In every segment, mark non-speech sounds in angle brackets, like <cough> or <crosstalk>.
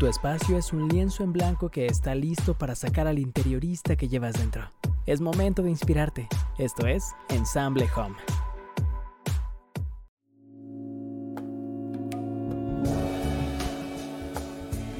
Tu espacio es un lienzo en blanco que está listo para sacar al interiorista que llevas dentro. Es momento de inspirarte. Esto es Ensamble Home.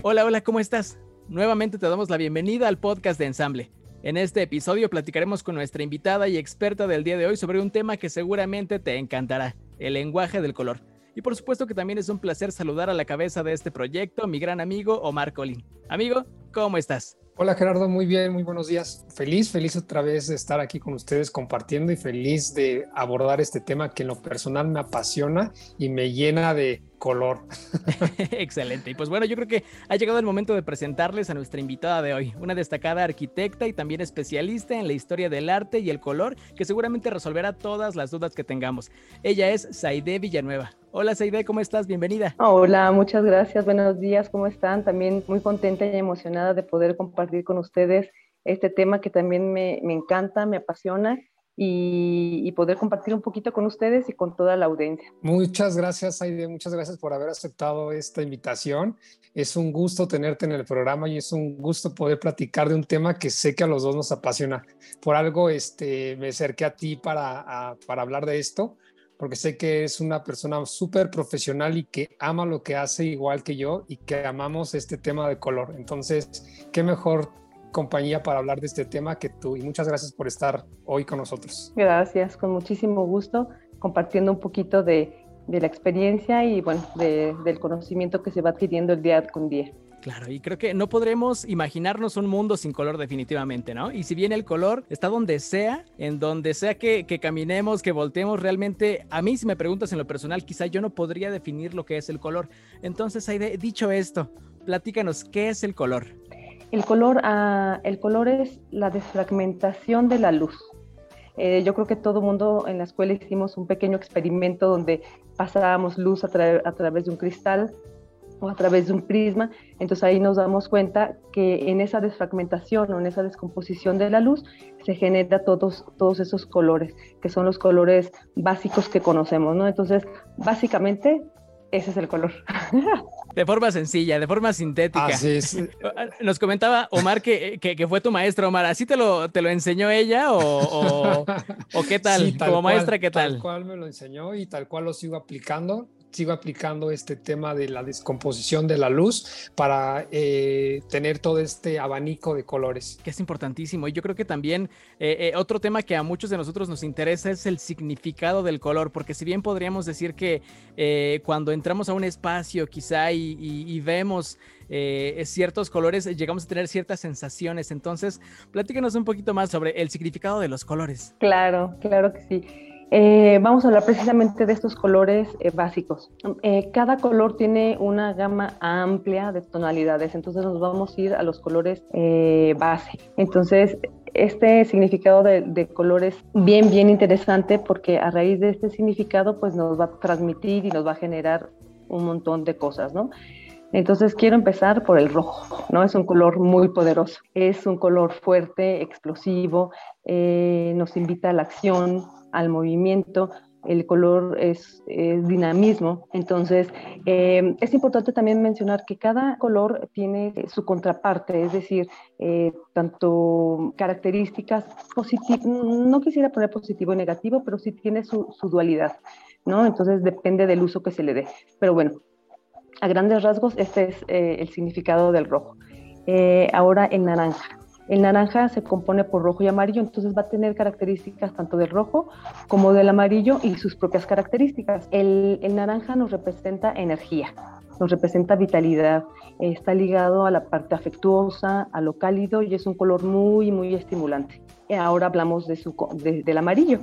Hola, hola, ¿cómo estás? Nuevamente te damos la bienvenida al podcast de Ensamble. En este episodio platicaremos con nuestra invitada y experta del día de hoy sobre un tema que seguramente te encantará, el lenguaje del color. Y por supuesto que también es un placer saludar a la cabeza de este proyecto, mi gran amigo Omar Colín. Amigo, ¿cómo estás? Hola Gerardo, muy bien, muy buenos días. Feliz, feliz otra vez de estar aquí con ustedes compartiendo y feliz de abordar este tema que en lo personal me apasiona y me llena de color. <laughs> <laughs> Excelente. Y pues bueno, yo creo que ha llegado el momento de presentarles a nuestra invitada de hoy, una destacada arquitecta y también especialista en la historia del arte y el color, que seguramente resolverá todas las dudas que tengamos. Ella es Saide Villanueva. Hola Saide, ¿cómo estás? Bienvenida. Hola, muchas gracias. Buenos días, ¿cómo están? También muy contenta y emocionada de poder compartir con ustedes este tema que también me, me encanta, me apasiona y, poder compartir un poquito con ustedes y con toda la audiencia. Muchas gracias, Aide, muchas gracias por haber aceptado esta invitación. Es un gusto tenerte en el programa y es un gusto poder platicar de un tema que sé que a los dos nos apasiona. Por algo este, me acerqué a ti para, para hablar de esto, porque sé que es una persona súper profesional y que ama lo que hace igual que yo y que amamos este tema de color. Entonces, qué mejor compañía para hablar de este tema que tú. Y muchas gracias por estar hoy con nosotros. Gracias, con muchísimo gusto, compartiendo un poquito de, la experiencia y bueno, de, del conocimiento que se va adquiriendo el día con día. Claro, y creo que no podremos imaginarnos un mundo sin color definitivamente, ¿no? Y si bien el color está donde sea, en donde sea que, caminemos, que volteemos, realmente a mí si me preguntas en lo personal, quizá yo no podría definir lo que es el color. Entonces, Aide, dicho esto, platícanos, ¿qué es el color? El color, ah, el color es la desfragmentación de la luz. Eh, yo creo que todo mundo en la escuela hicimos un pequeño experimento donde pasábamos luz a, través de un cristal o a través de un prisma. Entonces ahí nos damos cuenta que en esa desfragmentación o en esa descomposición de la luz se genera todos, todos esos colores, que son los colores básicos que conocemos, ¿no? Entonces, básicamente, ese es el color. <laughs> De forma sencilla, de forma sintética. Así es. <laughs> Nos comentaba Omar que, que, fue tu maestra, Omar. ¿Así te lo, te lo enseñó ella o, o, <laughs> qué tal? Como maestra, ¿qué tal? Tal cual me lo enseñó y tal cual lo sigo aplicando sigo aplicando este tema de la descomposición de la luz para eh, tener todo este abanico de colores. Que es importantísimo. Y yo creo que también eh, eh, otro tema que a muchos de nosotros nos interesa es el significado del color, porque si bien podríamos decir que cuando entramos a un espacio quizá y, vemos... ciertos colores, llegamos a tener ciertas sensaciones. Entonces, platícanos un poquito más sobre el significado de los colores. Claro, claro que sí. Eh, vamos a hablar precisamente de estos colores eh, básicos. Eh, cada color tiene una gama amplia de tonalidades, entonces nos vamos a ir a los colores base. Entonces, este significado de, de, color es bien, bien interesante porque a raíz de este significado, pues nos va a transmitir y nos va a generar un montón de cosas, ¿no? Entonces quiero empezar por el rojo, ¿no? Es un color muy poderoso, es un color fuerte, explosivo, nos invita a la acción, al movimiento, el color es, dinamismo. Entonces, eh, es importante también mencionar que cada color tiene su contraparte, es decir, eh, tanto características positivas, no quisiera poner positivo y negativo, pero sí tiene su, dualidad, ¿no? Entonces, depende del uso que se le dé. Pero bueno, a grandes rasgos, este es eh, el significado del rojo. ahora el naranja. El naranja se compone por rojo y amarillo, entonces va a tener características tanto del rojo como del amarillo y sus propias características. El, naranja nos representa energía, nos representa vitalidad, está ligado a la parte afectuosa, a lo cálido y es un color muy, muy estimulante. Ahora hablamos de su, del amarillo.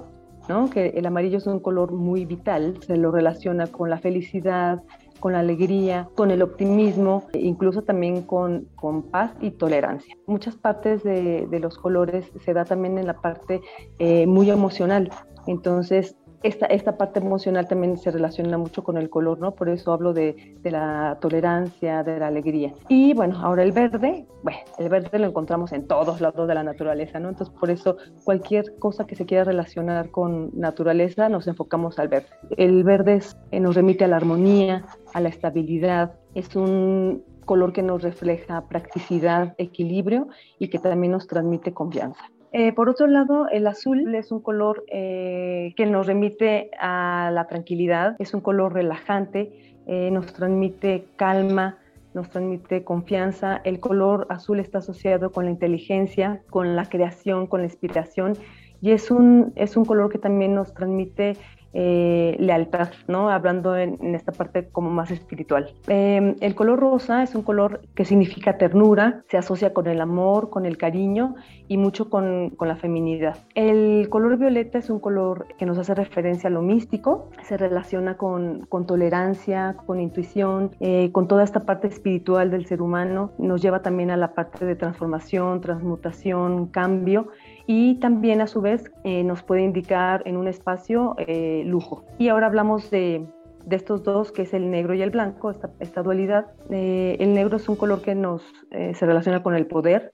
¿no? que el amarillo es un color muy vital, se lo relaciona con la felicidad, con la alegría, con el optimismo, incluso también con, con paz y tolerancia. Muchas partes de, de, los colores se da también en la parte eh, muy emocional. Entonces, esta, esta parte emocional también se relaciona mucho con el color, ¿no? Por eso hablo de, de, la tolerancia, de la alegría. Y bueno, ahora el verde, bueno, el verde lo encontramos en todos lados de la naturaleza, ¿no? Entonces, por eso cualquier cosa que se quiera relacionar con naturaleza, nos enfocamos al verde. El verde eh, nos remite a la armonía, a la estabilidad, es un color que nos refleja practicidad, equilibrio y que también nos transmite confianza. Eh, por otro lado, el azul es un color eh, que nos remite a la tranquilidad, es un color relajante, eh, nos transmite calma, nos transmite confianza. El color azul está asociado con la inteligencia, con la creación, con la inspiración y es un, es un color que también nos transmite eh, lealtad, ¿no? Hablando en, esta parte como más espiritual. Em, el color rosa es un color que significa ternura, se asocia con el amor, con el cariño y mucho con, con, la feminidad. El color violeta es un color que nos hace referencia a lo místico, se relaciona con, con tolerancia, con intuición, eh, con toda esta parte espiritual del ser humano, nos lleva también a la parte de transformación, transmutación, cambio y también a su vez eh, nos puede indicar en un espacio eh, lujo. Y ahora hablamos de, estos dos, que es el negro y el blanco, esta, esta dualidad. Eh, el negro es un color que nos se relaciona con el poder,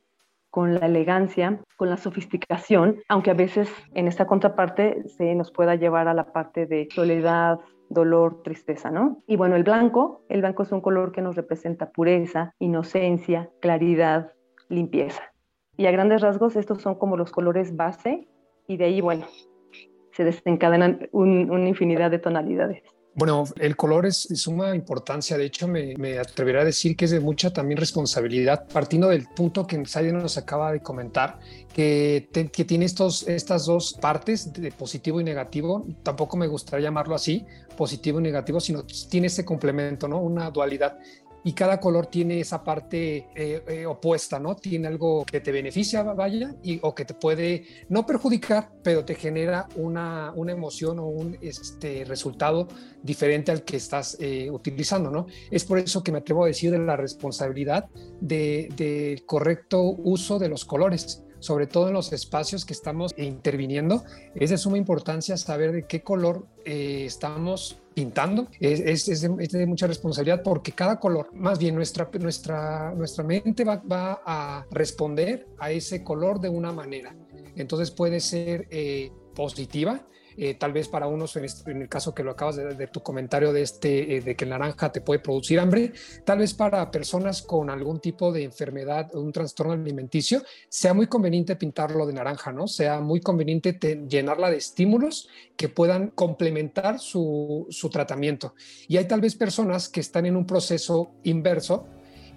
con la elegancia, con la sofisticación, aunque a veces en esta contraparte se nos pueda llevar a la parte de soledad, dolor, tristeza, ¿no? Y bueno, el blanco, el blanco es un color que nos representa pureza, inocencia, claridad, limpieza. Y a grandes rasgos estos son como los colores base y de ahí, bueno, se desencadenan una infinidad de tonalidades. Bueno, el color es de suma importancia. De hecho, me, me, atreveré a decir que es de mucha también responsabilidad, partiendo del punto que Saide nos acaba de comentar, que, que, tiene estos, estas dos partes de positivo y negativo. Tampoco me gustaría llamarlo así, positivo y negativo, sino tiene ese complemento, ¿no? Una dualidad y cada color tiene esa parte eh, eh, opuesta, ¿no? Tiene algo que te beneficia, vaya, y, o que te puede no perjudicar, pero te genera una, una emoción o un este, resultado diferente al que estás eh, utilizando, ¿no? Es por eso que me atrevo a decir de la responsabilidad del de correcto uso de los colores sobre todo en los espacios que estamos interviniendo, es de suma importancia saber de qué color estamos pintando es, es, de, mucha responsabilidad porque cada color, más bien nuestra, nuestra, nuestra mente va, va a responder a ese color de una manera. Entonces puede ser eh, positiva, eh, tal vez para unos, este, en, el caso que lo acabas de, tu comentario de, este, eh, de que el naranja te puede producir hambre, tal vez para personas con algún tipo de enfermedad o un trastorno alimenticio, sea muy conveniente pintarlo de naranja, ¿no? Sea muy conveniente llenarla de estímulos que puedan complementar su, su tratamiento. Y hay tal vez personas que están en un proceso inverso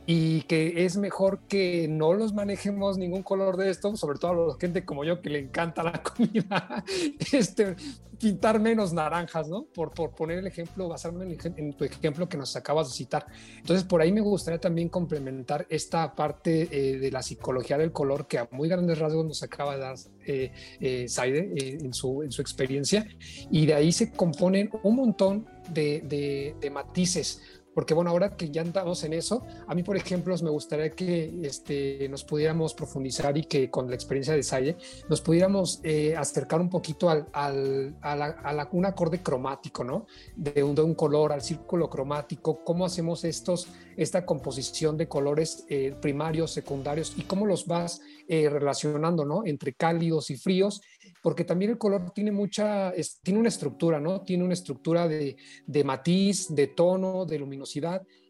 y que es mejor que no los manejemos ningún color de esto, sobre todo a la gente como yo que le encanta la <laughs> comida, este, pintar menos naranjas, ¿no? Por, por poner el ejemplo, basarme en, tu ejemplo que nos acabas de citar. Entonces, por ahí me gustaría también complementar esta parte eh, de la psicología del color que a muy grandes rasgos nos acaba de dar eh, eh Saide eh, en, su, en su experiencia, y de ahí se componen un montón de, de, de matices porque bueno, ahora que ya andamos en eso, a mí, por ejemplo, me gustaría que este, nos pudiéramos profundizar y que con la experiencia de Salle nos pudiéramos eh, acercar un poquito al, al a, la, un acorde cromático, ¿no? De un, de un, color, al círculo cromático, cómo hacemos estos, esta composición de colores eh, primarios, secundarios y cómo los vas eh, relacionando, ¿no? Entre cálidos y fríos porque también el color tiene mucha, tiene una estructura, ¿no? Tiene una estructura de, de matiz, de tono, de luminosidad,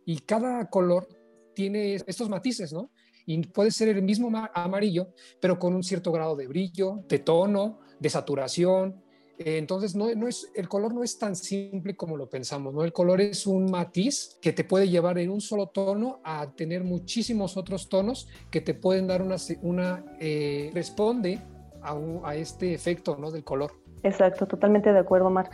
y cada color tiene estos matices, ¿no? Y puede ser el mismo amarillo, pero con un cierto grado de brillo, de tono, de saturación. entonces, no, no, es, el color no es tan simple como lo pensamos, ¿no? El color es un matiz que te puede llevar en un solo tono a tener muchísimos otros tonos que te pueden dar una, una eh, responde a, este efecto ¿no? del color. Exacto, totalmente de acuerdo, Mar.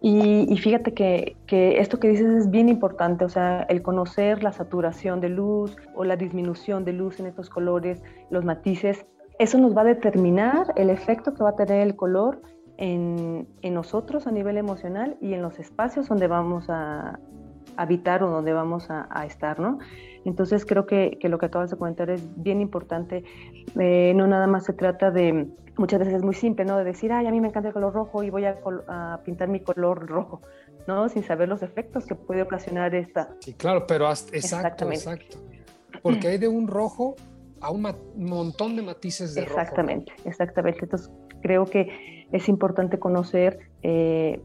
Y, fíjate que, que, esto que dices es bien importante, o sea, el conocer la saturación de luz o la disminución de luz en estos colores, los matices, eso nos va a determinar el efecto que va a tener el color en, en nosotros a nivel emocional y en los espacios donde vamos a habitar o donde vamos a, a estar, ¿no? Entonces creo que, que, lo que acabas de comentar es bien importante. Eh, no nada más se trata de, muchas veces es muy simple, ¿no? De decir, ay, a mí me encanta el color rojo y voy a, a pintar mi color rojo, ¿no? Sin saber los efectos que puede ocasionar esta. Sí, claro, pero exacto, exacto. Porque hay de un rojo a un montón de matices de exactamente, rojo. Exactamente, exactamente. Entonces creo que es importante conocer eh,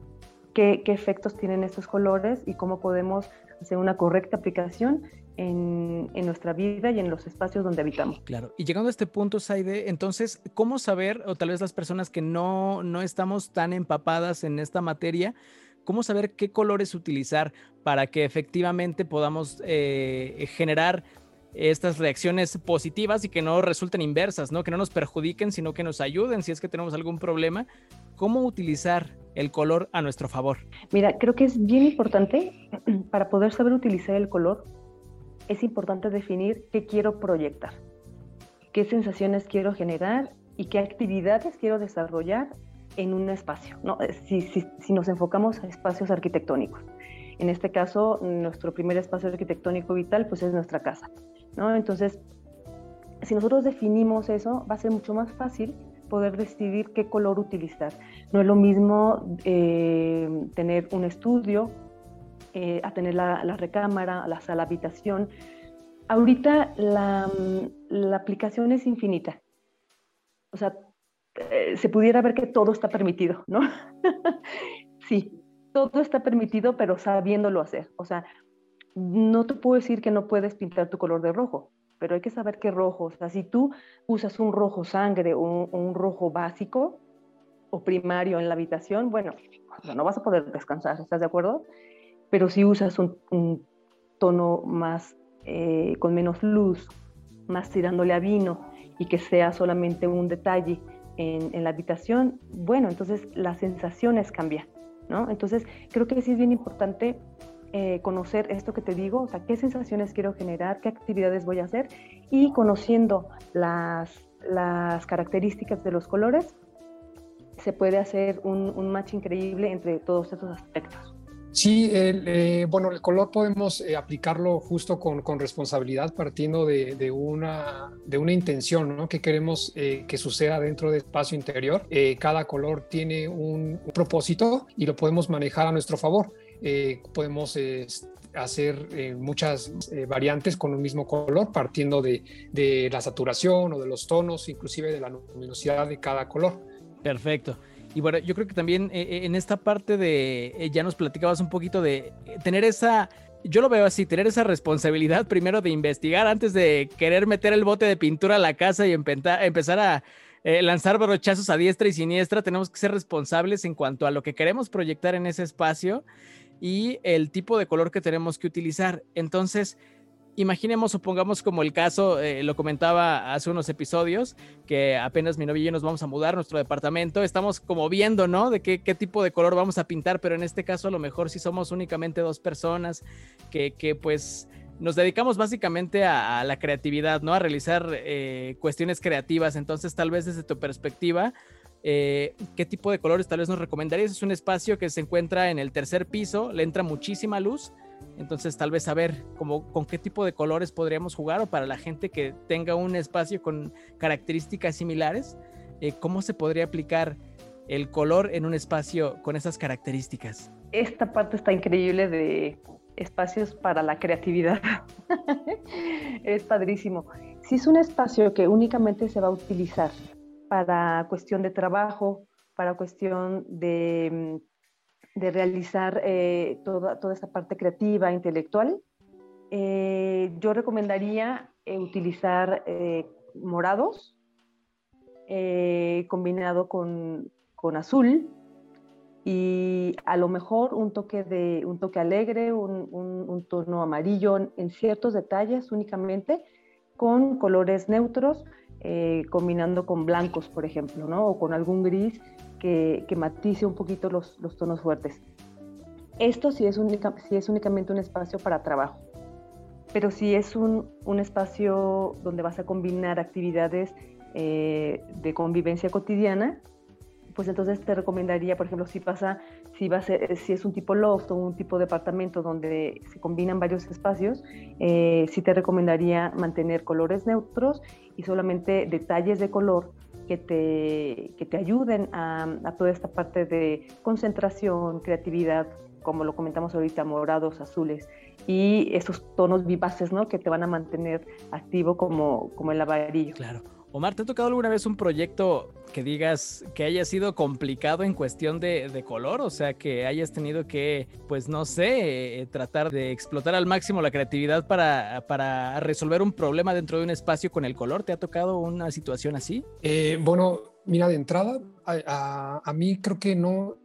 qué, efectos tienen estos colores y cómo podemos hacer una correcta aplicación en, nuestra vida y en los espacios donde habitamos. Claro. Y llegando a este punto, Saide, entonces, ¿cómo saber, o tal vez las personas que no, no estamos tan empapadas en esta materia, cómo saber qué colores utilizar para que efectivamente podamos eh, generar estas reacciones positivas y que no resulten inversas, ¿no? Que no nos perjudiquen, sino que nos ayuden si es que tenemos algún problema. ¿Cómo utilizar el color a nuestro favor? Mira, creo que es bien importante <clears throat> para poder saber utilizar el color es importante definir qué quiero proyectar, qué sensaciones quiero generar y qué actividades quiero desarrollar en un espacio, ¿no? Eh, si, si, nos enfocamos a espacios arquitectónicos. En este caso, nuestro primer espacio arquitectónico vital pues es nuestra casa, ¿no? Entonces, si nosotros definimos eso, va a ser mucho más fácil poder decidir qué color utilizar. No es lo mismo eh, tener un estudio eh, a tener la, recámara, la sala habitación. Ahorita la, la aplicación es infinita. O sea, eh, se pudiera ver que todo está permitido, ¿no? <laughs> sí, todo está permitido, pero sabiéndolo hacer. O sea, no te puedo decir que no puedes pintar tu color de rojo, pero hay que saber qué rojo. O sea, si tú usas un rojo sangre o un, rojo básico o primario en la habitación, bueno, no vas a poder descansar, ¿estás de acuerdo? pero si usas un, tono más eh, con menos luz, más tirándole a vino y que sea solamente un detalle en, la habitación, bueno, entonces las sensaciones cambian, ¿no? Entonces creo que sí es bien importante eh, conocer esto que te digo, o sea, qué sensaciones quiero generar, qué actividades voy a hacer y conociendo las, las características de los colores, se puede hacer un, un match increíble entre todos estos aspectos. Sí, eh, bueno, el color podemos eh, aplicarlo justo con, responsabilidad partiendo de, una, de una intención ¿no? que queremos eh, que suceda dentro del espacio interior. cada color tiene un, propósito y lo podemos manejar a nuestro favor. Podemos hacer muchas variantes con un mismo color partiendo de, la saturación o de los tonos, inclusive de la luminosidad de cada color. Perfecto. Y bueno, yo creo que también eh, eh, en esta parte de, eh, ya nos platicabas un poquito de tener esa, yo lo veo así, tener esa responsabilidad primero de investigar antes de querer meter el bote de pintura a la casa y empezar a lanzar brochazos a diestra y siniestra. Tenemos que ser responsables en cuanto a lo que queremos proyectar en ese espacio y el tipo de color que tenemos que utilizar. Entonces, imaginemos o pongamos como el caso, eh, lo comentaba hace unos episodios, que apenas mi novia y yo nos vamos a mudar nuestro departamento, estamos como viendo, ¿no? De qué, tipo de color vamos a pintar, pero en este caso a lo mejor si somos únicamente dos personas que, pues nos dedicamos básicamente a, la creatividad, ¿no? A realizar eh, cuestiones creativas, entonces tal vez desde tu perspectiva, eh, ¿qué tipo de colores tal vez nos recomendarías? Es un espacio que se encuentra en el tercer piso, le entra muchísima luz entonces, tal vez saber cómo, con qué tipo de colores podríamos jugar o para la gente que tenga un espacio con características similares, eh, ¿cómo se podría aplicar el color en un espacio con esas características? Esta parte está increíble de espacios para la creatividad. <laughs> es padrísimo. Si es un espacio que únicamente se va a utilizar para cuestión de trabajo, para cuestión de mm, de realizar eh, toda, toda esta parte creativa, intelectual, eh, yo recomendaría eh, utilizar morados combinado con, con, azul y a lo mejor un toque, de, un toque alegre, un, un, tono amarillo en ciertos detalles únicamente, con colores neutros, combinando con blancos, por ejemplo, ¿no? o con algún gris que, matice un poquito los, tonos fuertes. Esto sí es, única, es únicamente un espacio para trabajo, pero si es un, espacio donde vas a combinar actividades eh, de convivencia cotidiana, pues entonces te recomendaría, por ejemplo, si pasa, si va a ser, si es un tipo loft o un tipo de departamento donde se combinan varios espacios, eh, sí te recomendaría mantener colores neutros y solamente detalles de color que te, que te ayuden a, toda esta parte de concentración, creatividad, como lo comentamos ahorita, morados, azules, y esos tonos vivaces, ¿no? Que te van a mantener activo como, como el lavarillo. Claro. Omar, ¿te ha tocado alguna vez un proyecto que digas que haya sido complicado en cuestión de, color? O sea, que hayas tenido que, pues no sé, eh, tratar de explotar al máximo la creatividad para, para, resolver un problema dentro de un espacio con el color. ¿Te ha tocado una situación así? Eh, bueno, mira, de entrada, a, mí creo que no,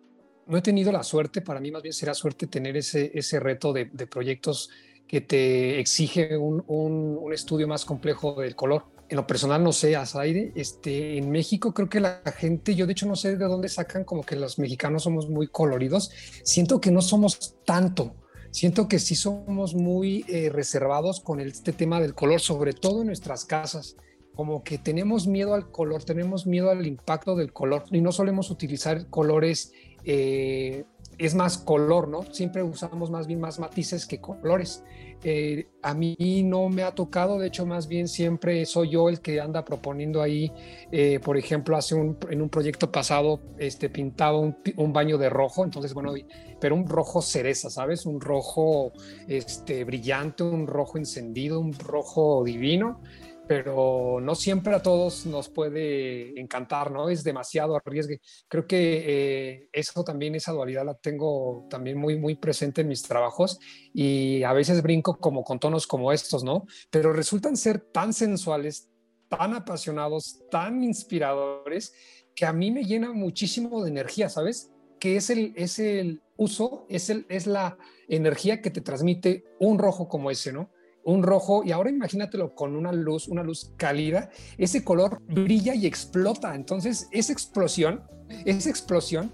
no he tenido la suerte, para mí más bien será suerte tener ese, ese reto de, proyectos que te exige un, un, un estudio más complejo del color en lo personal no sé, Azaide, este, en México creo que la gente, yo de hecho no sé de dónde sacan como que los mexicanos somos muy coloridos, siento que no somos tanto, siento que sí somos muy eh, reservados con este tema del color, sobre todo en nuestras casas, como que tenemos miedo al color, tenemos miedo al impacto del color y no solemos utilizar colores, eh, es más color, ¿no? Siempre usamos más bien más matices que colores. Eh, a mí no me ha tocado, de hecho más bien siempre soy yo el que anda proponiendo ahí, eh, por ejemplo, hace un, en un proyecto pasado este, pintaba un, un, baño de rojo, entonces bueno, pero un rojo cereza, ¿sabes? Un rojo este, brillante, un rojo encendido, un rojo divino pero no siempre a todos nos puede encantar, ¿no? Es demasiado arriesgue. Creo que eh, eso también, esa dualidad la tengo también muy, muy presente en mis trabajos y a veces brinco como con tonos como estos, ¿no? Pero resultan ser tan sensuales, tan apasionados, tan inspiradores, que a mí me llena muchísimo de energía, ¿sabes? Que es el, es el uso, es, el, es la energía que te transmite un rojo como ese, ¿no? Un rojo y ahora imagínatelo con una luz, una luz cálida, ese color brilla y explota. Entonces, esa explosión, esa explosión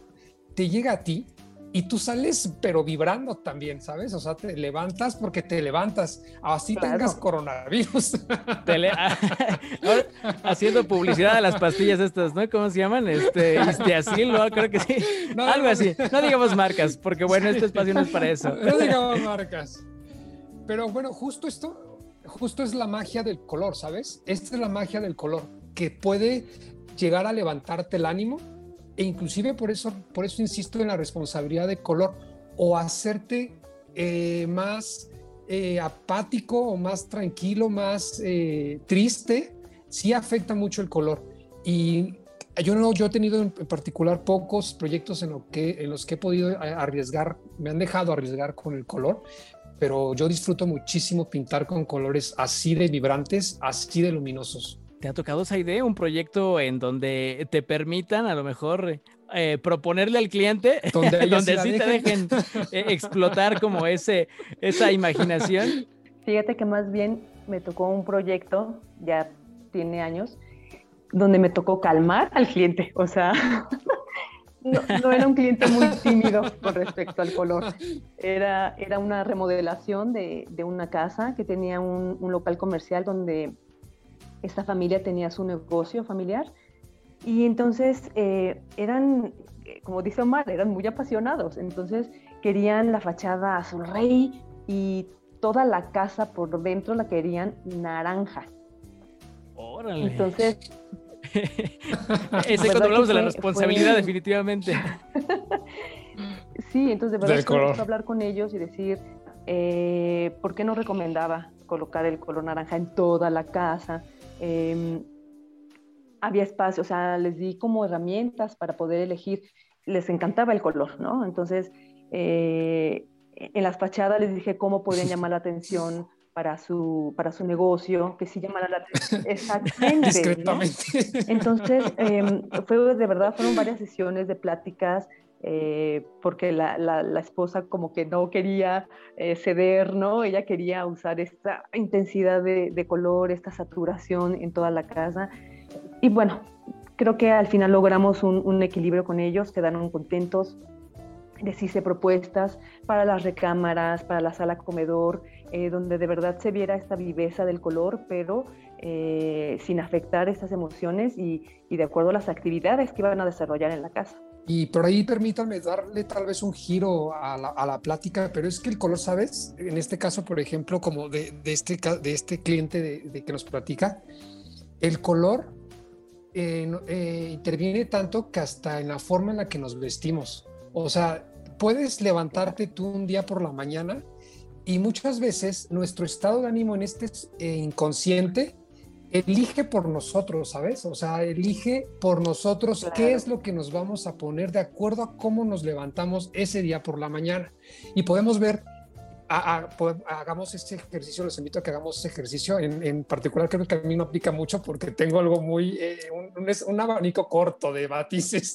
te llega a ti y tú sales pero vibrando también, ¿sabes? O sea, te levantas porque te levantas, así tengas coronavirus. <laughs> <laughs> haciendo publicidad a las pastillas estas, ¿no? ¿Cómo se llaman? Este, así, ¿no? Creo que sí. Algo así. No digamos marcas, porque bueno, este espacio no es para eso. No digamos marcas. Pero bueno, justo esto, justo es la magia del color, ¿sabes? Esta es la magia del color, que puede llegar a levantarte el ánimo e inclusive por eso, por eso insisto en la responsabilidad de color o hacerte eh, más eh, apático o más tranquilo, más eh, triste, sí afecta mucho el color. Y yo no, yo he tenido en particular pocos proyectos en, lo que, en los que he podido arriesgar, me han dejado arriesgar con el color, pero yo disfruto muchísimo pintar con colores así de vibrantes, así de luminosos. ¿Te ha tocado esa idea? Un proyecto en donde te permitan a lo mejor eh, proponerle al cliente, <laughs> donde, sí te dejen eh, explotar como ese, esa imaginación. Fíjate que más bien me tocó un proyecto, ya tiene años, donde me tocó calmar al cliente. O sea, <laughs> no, era un cliente muy tímido con respecto al color. Era, era una remodelación de, de una casa que tenía un, un, local comercial donde esta familia tenía su negocio familiar. Y entonces eh, eran, como dice Omar, eran muy apasionados. Entonces querían la fachada azul rey y toda la casa por dentro la querían naranja. Órale. Entonces <laughs> Ese cuando hablamos de la responsabilidad, definitivamente. sí, entonces de verdad hablar con ellos y decir, eh, ¿por qué no recomendaba colocar el color naranja en toda la casa? Em, había espacio, o sea, les di como herramientas para poder elegir. Les encantaba el color, ¿no? Entonces, eh, en las fachadas les dije cómo podían <laughs> llamar la atención, para su, para su negocio, que sí llamara la atención. <laughs> Exactamente. Discretamente. Entonces, <laughs> em, fue de verdad, fueron varias sesiones de pláticas, eh, porque la, la, esposa como que no quería eh, ceder, ¿no? Ella quería usar esta intensidad de, de, color, esta saturación en toda la casa. Y bueno, creo que al final logramos un, un equilibrio con ellos, quedaron contentos, les hice propuestas para las recámaras, para la sala comedor, eh, donde de verdad se viera esta viveza del color, pero eh, sin afectar estas emociones y, de acuerdo a las actividades que iban a desarrollar en la casa. Y por ahí permítanme darle tal vez un giro a la, plática, pero es que el color, ¿sabes? En este caso, por ejemplo, como de, este, de este cliente de, que nos platica, el color eh, interviene tanto que hasta en la forma en la que nos vestimos. O sea, puedes levantarte tú un día por la mañana y muchas veces nuestro estado de ánimo en este eh, inconsciente elige por nosotros, ¿sabes? O sea, elige por nosotros qué es lo que nos vamos a poner de acuerdo a cómo nos levantamos ese día por la mañana. Y podemos ver, hagamos este ejercicio, los invito a que hagamos ese ejercicio. En, particular, creo que a mí no aplica mucho porque tengo algo muy, eh, un, abanico corto de matices.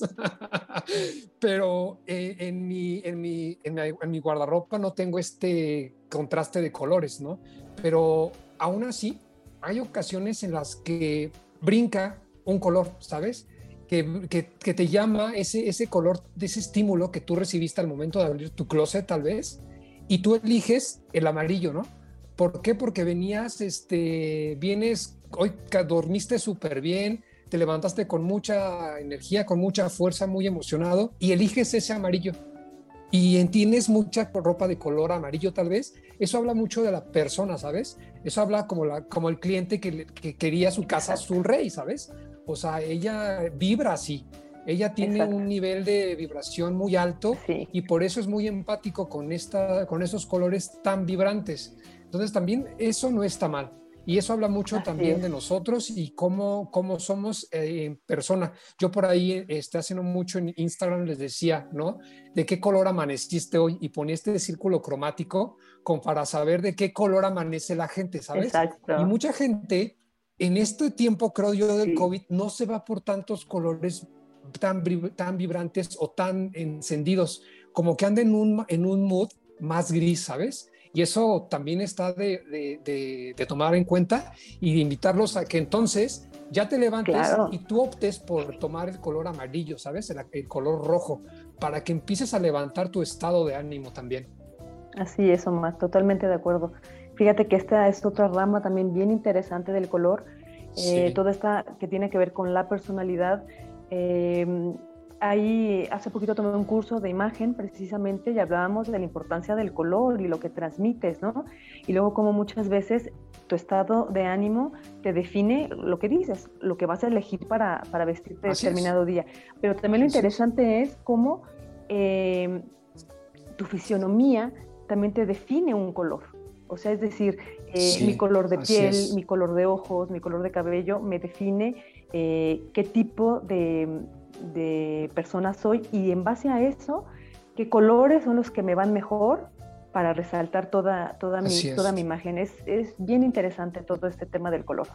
<laughs> Pero eh, en, mi, en, mi, en, mi, en mi guardarropa no tengo este contraste de colores, ¿no? Pero aún así, hay ocasiones en las que brinca un color, ¿sabes? Que, que, te llama ese, ese color ese estímulo que tú recibiste al momento de abrir tu closet, tal vez, y tú eliges el amarillo, ¿no? ¿Por qué? Porque venías, este, vienes, hoy dormiste súper bien, te levantaste con mucha energía, con mucha fuerza, muy emocionado, y eliges ese amarillo y tienes mucha ropa de color amarillo tal vez, eso habla mucho de la persona, ¿sabes? Eso habla como, la, como el cliente que, quería su casa azul rey, ¿sabes? O sea, ella vibra así, ella tiene un nivel de vibración muy alto y por eso es muy empático con, esta, con esos colores tan vibrantes. Entonces también eso no está mal. Y eso habla mucho también de nosotros y cómo, cómo somos eh, en persona. Yo por ahí este, haciendo mucho en Instagram les decía, ¿no? ¿De qué color amaneciste hoy? Y ponía este círculo cromático como para saber de qué color amanece la gente, ¿sabes? Exacto. Y mucha gente en este tiempo, creo yo, del COVID, no se va por tantos colores tan, tan vibrantes o tan encendidos, como que anda en un, en un mood más gris, ¿sabes? Y eso también está de, tomar en cuenta y de invitarlos a que entonces ya te levantes y tú optes por tomar el color amarillo, ¿sabes? El, color rojo, para que empieces a levantar tu estado de ánimo también. Así es, Omar, totalmente de acuerdo. Fíjate que esta es otra rama también bien interesante del color, eh, toda esta que tiene que ver con la personalidad. Eh, ahí hace poquito tomé un curso de imagen precisamente y hablábamos de la importancia del color y lo que transmites, ¿no? Y luego como muchas veces tu estado de ánimo te define lo que dices, lo que vas a elegir para, para vestirte determinado día. Pero también lo interesante es, cómo em, tu fisionomía también te define un color. O sea, es decir, eh, mi color de piel, mi color de ojos, mi color de cabello me define eh, qué tipo de de persona soy y en base a eso, qué colores son los que me van mejor para resaltar toda, toda, mi, toda mi imagen. Es, es, bien interesante todo este tema del color.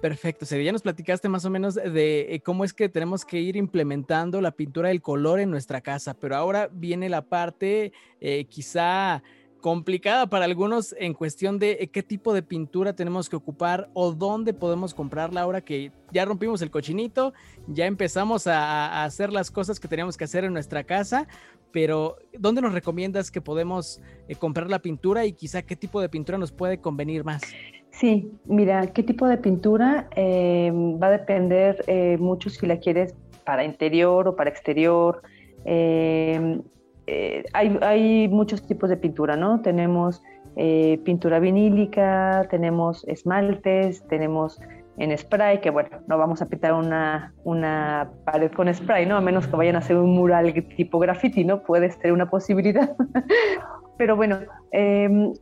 Perfecto, ya nos platicaste más o menos de eh, cómo es que tenemos que ir implementando la pintura del color en nuestra casa, pero ahora viene la parte eh, quizá complicada para algunos en cuestión de eh, qué tipo de pintura tenemos que ocupar o dónde podemos comprarla ahora que ya rompimos el cochinito, ya empezamos a, hacer las cosas que teníamos que hacer en nuestra casa, pero ¿dónde nos recomiendas que podemos eh, comprar la pintura y quizá qué tipo de pintura nos puede convenir más? Sí, mira, qué tipo de pintura eh, va a depender mucho si la quieres para interior o para exterior. Eh, hay, muchos tipos de pintura, ¿no? Tenemos eh, pintura vinílica, tenemos esmaltes, tenemos en spray, que bueno, no vamos a pintar una, una pared con spray, ¿no? A menos que vayan a hacer un mural tipo graffiti, ¿no? Puede ser una posibilidad. <laughs> Pero bueno, em,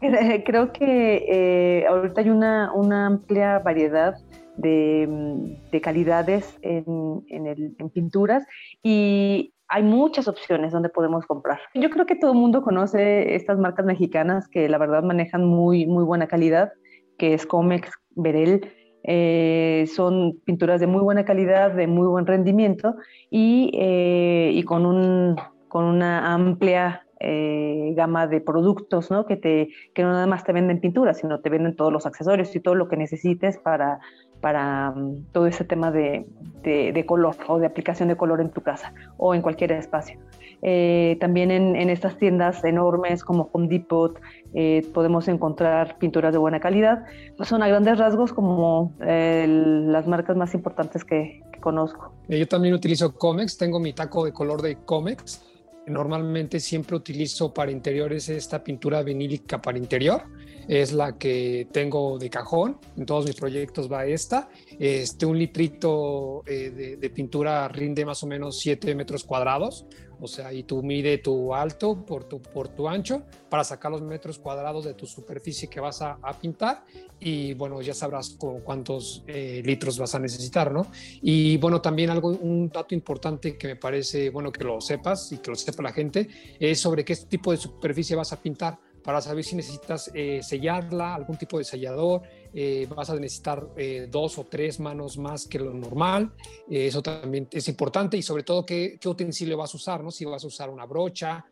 <laughs> creo que eh, ahorita hay una, una amplia variedad de, de calidades en, en, pinturas y hay muchas opciones donde podemos comprar. Yo creo que todo el mundo conoce estas marcas mexicanas que la verdad manejan muy, muy buena calidad, que es Comex, Berel. Eh, son pinturas de muy buena calidad, de muy buen rendimiento y, eh, con, un, con una amplia eh, gama de productos, ¿no? Que, te, que no nada más te venden pinturas, sino te venden todos los accesorios y todo lo que necesites para, para mm, todo ese tema de, de, color o de aplicación de color en tu casa o en cualquier espacio. Eh, también en, en, estas tiendas enormes como Home Depot eh, podemos encontrar pinturas de buena calidad. Pues son a grandes rasgos como las marcas más importantes que, que conozco. Yo también utilizo Comex, tengo mi taco de color de Comex Normalmente siempre utilizo para interiores esta pintura vinílica para interior. Es la que tengo de cajón. En todos mis proyectos va esta. Este, un litrito eh, de, pintura rinde más o menos 7 metros cuadrados. o sea, y tú mide tu alto por tu, por tu ancho para sacar los metros cuadrados de tu superficie que vas a, pintar y bueno, ya sabrás con cuántos eh, litros vas a necesitar, ¿no? Y bueno, también algo, un dato importante que me parece bueno que lo sepas y que lo sepa la gente es sobre qué tipo de superficie vas a pintar para saber si necesitas eh, sellarla, algún tipo de sellador, eh, vas a necesitar eh, dos o tres manos más que lo normal, eso también es importante y sobre todo qué, utensilio vas a usar, ¿no? Si vas a usar una brocha,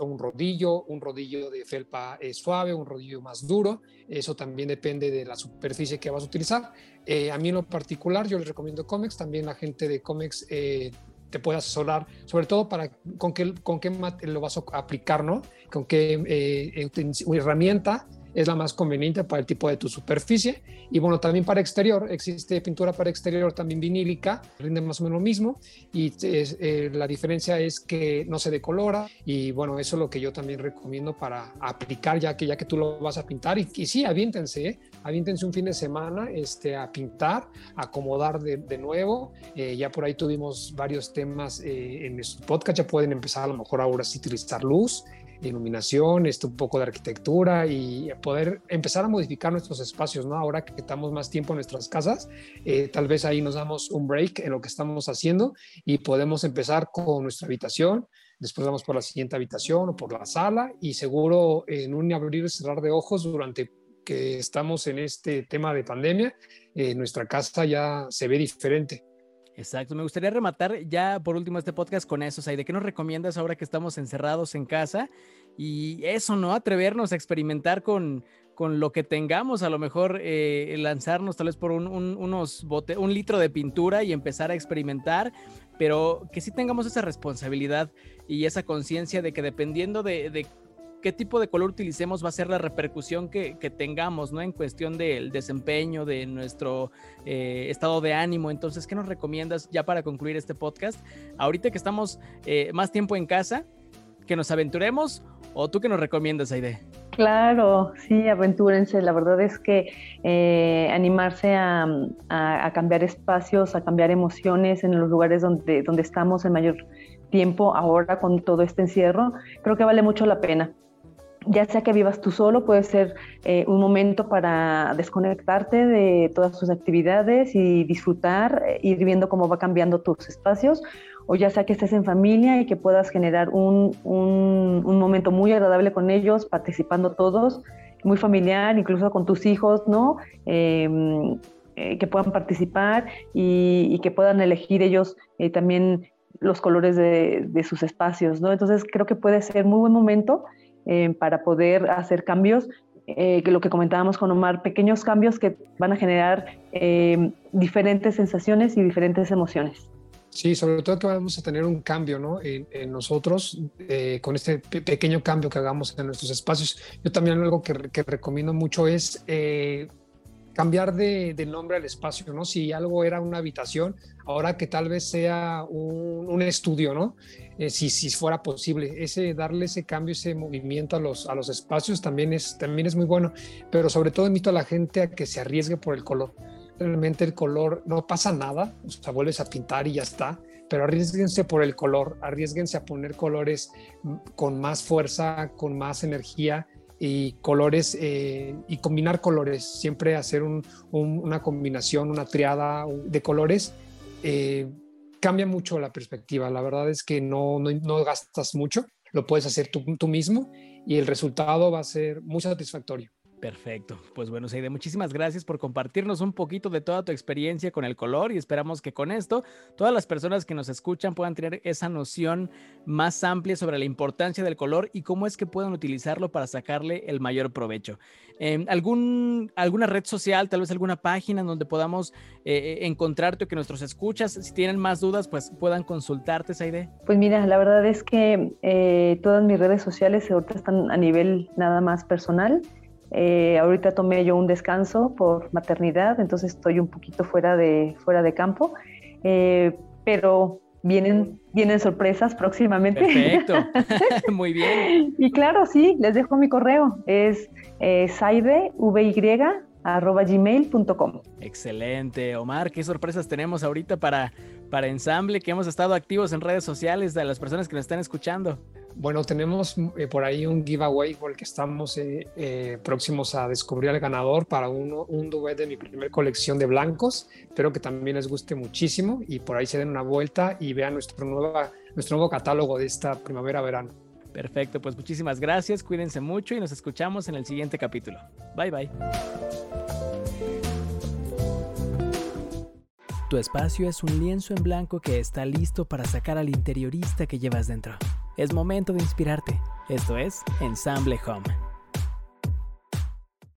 un rodillo, un rodillo de felpa suave, un rodillo más duro, eso también depende de la superficie que vas a utilizar. a mí en lo particular yo les recomiendo Comex, también la gente de Comex te puede asesorar, sobre todo para con qué, con qué lo vas a aplicar, ¿no? Con qué eh, herramienta es la más conveniente para el tipo de tu superficie. Y bueno, también para exterior, existe pintura para exterior también vinílica, rinde más o menos lo mismo. Y eh, la diferencia es que no se decolora. Y bueno, eso es lo que yo también recomiendo para aplicar, ya que, ya que tú lo vas a pintar. Y, y sí, avíntense, ¿eh? avíntense un fin de semana este, a pintar, acomodar de, nuevo. Eh, ya por ahí tuvimos varios temas en nuestro podcast, ya pueden empezar a lo mejor ahora sí utilizar luz iluminación, este, un poco de arquitectura y poder empezar a modificar nuestros espacios, ¿no? Ahora que estamos más tiempo en nuestras casas, eh, tal vez ahí nos damos un break en lo que estamos haciendo y podemos empezar con nuestra habitación, después vamos por la siguiente habitación o por la sala y seguro en un abrir y cerrar de ojos durante que estamos en este tema de pandemia, eh, nuestra casa ya se ve diferente. Exacto, me gustaría rematar ya por último este podcast con eso, ¿de qué nos recomiendas ahora que estamos encerrados en casa? Y eso, ¿no? Atrevernos a experimentar con, con lo que tengamos, a lo mejor eh, lanzarnos tal vez por un, unos bote, un litro de pintura y empezar a experimentar, pero que sí tengamos esa responsabilidad y esa conciencia de que dependiendo de, de qué tipo de color utilicemos va a ser la repercusión que, tengamos, ¿no? En cuestión del desempeño, de nuestro eh, estado de ánimo. Entonces, ¿qué nos recomiendas ya para concluir este podcast? Ahorita que estamos eh, más tiempo en casa, que nos aventuremos o tú qué nos recomiendas, Aide? Claro, sí, aventúrense. La verdad es que eh, animarse a, a, cambiar espacios, a cambiar emociones en los lugares donde, donde estamos el mayor tiempo ahora con todo este encierro, creo que vale mucho la pena ya sea que vivas tú solo, puede ser eh, un momento para desconectarte de todas tus actividades y disfrutar, eh, ir viendo cómo va cambiando tus espacios, o ya sea que estés en familia y que puedas generar un, un, momento muy agradable con ellos, participando todos, muy familiar, incluso con tus hijos, ¿no? Em, eh, que puedan participar y, y, que puedan elegir ellos también los colores de, de, sus espacios, ¿no? Entonces creo que puede ser muy buen momento eh, para poder hacer cambios, eh, que lo que comentábamos con Omar, pequeños cambios que van a generar eh, diferentes sensaciones y diferentes emociones. Sí, sobre todo que vamos a tener un cambio ¿no? en, nosotros con este pequeño cambio que hagamos en nuestros espacios. Yo también algo que, que recomiendo mucho es cambiar de, nombre al espacio, ¿no? Si algo era una habitación, ahora que tal vez sea un, estudio, ¿no? Eh, si, si fuera posible, ese, darle ese cambio, ese movimiento a los, a los espacios también es, también es muy bueno, pero sobre todo invito a la gente a que se arriesgue por el color. Realmente el color no pasa nada, o sea, vuelves a pintar y ya está, pero arriesguense por el color, arriesguense a poner colores con más fuerza, con más energía, y colores eh, y combinar colores, siempre hacer una combinación, una triada de colores, eh, cambia mucho la perspectiva. La verdad es que no, no, gastas mucho, lo puedes hacer tú, tú mismo y el resultado va a ser muy satisfactorio. Perfecto. Pues bueno, Seide, muchísimas gracias por compartirnos un poquito de toda tu experiencia con el color y esperamos que con esto todas las personas que nos escuchan puedan tener esa noción más amplia sobre la importancia del color y cómo es que pueden utilizarlo para sacarle el mayor provecho. Em, ¿algún, ¿Alguna red social, tal vez alguna página donde podamos eh, encontrarte o que nuestros escuchas, si tienen más dudas, pues puedan consultarte, Saide? Pues mira, la verdad es que eh, todas mis redes sociales están a nivel nada más personal. Eh, ahorita tomé yo un descanso por maternidad, entonces estoy un poquito fuera de, fuera de campo, eh, pero vienen, vienen sorpresas próximamente. Perfecto, <laughs> muy bien. Y claro, sí, les dejo mi correo, es eh, Saide, V-Y, arroba gmail.com. Excelente. Omar, ¿qué sorpresas tenemos ahorita para, para Ensamble? Que hemos estado activos en redes sociales de las personas que nos están escuchando. Bueno, tenemos eh, por ahí un giveaway por el que estamos eh, eh, próximos a descubrir al ganador para uno, un duet de mi primer colección de blancos. Espero que también les guste muchísimo y por ahí se den una vuelta y vean nuestro, nueva, nuestro nuevo catálogo de esta primavera-verano. Perfecto, pues muchísimas gracias, cuídense mucho y nos escuchamos en el siguiente capítulo. Bye bye. Tu espacio es un lienzo en blanco que está listo para sacar al interiorista que llevas dentro. Es momento de inspirarte. Esto es Ensamble Home.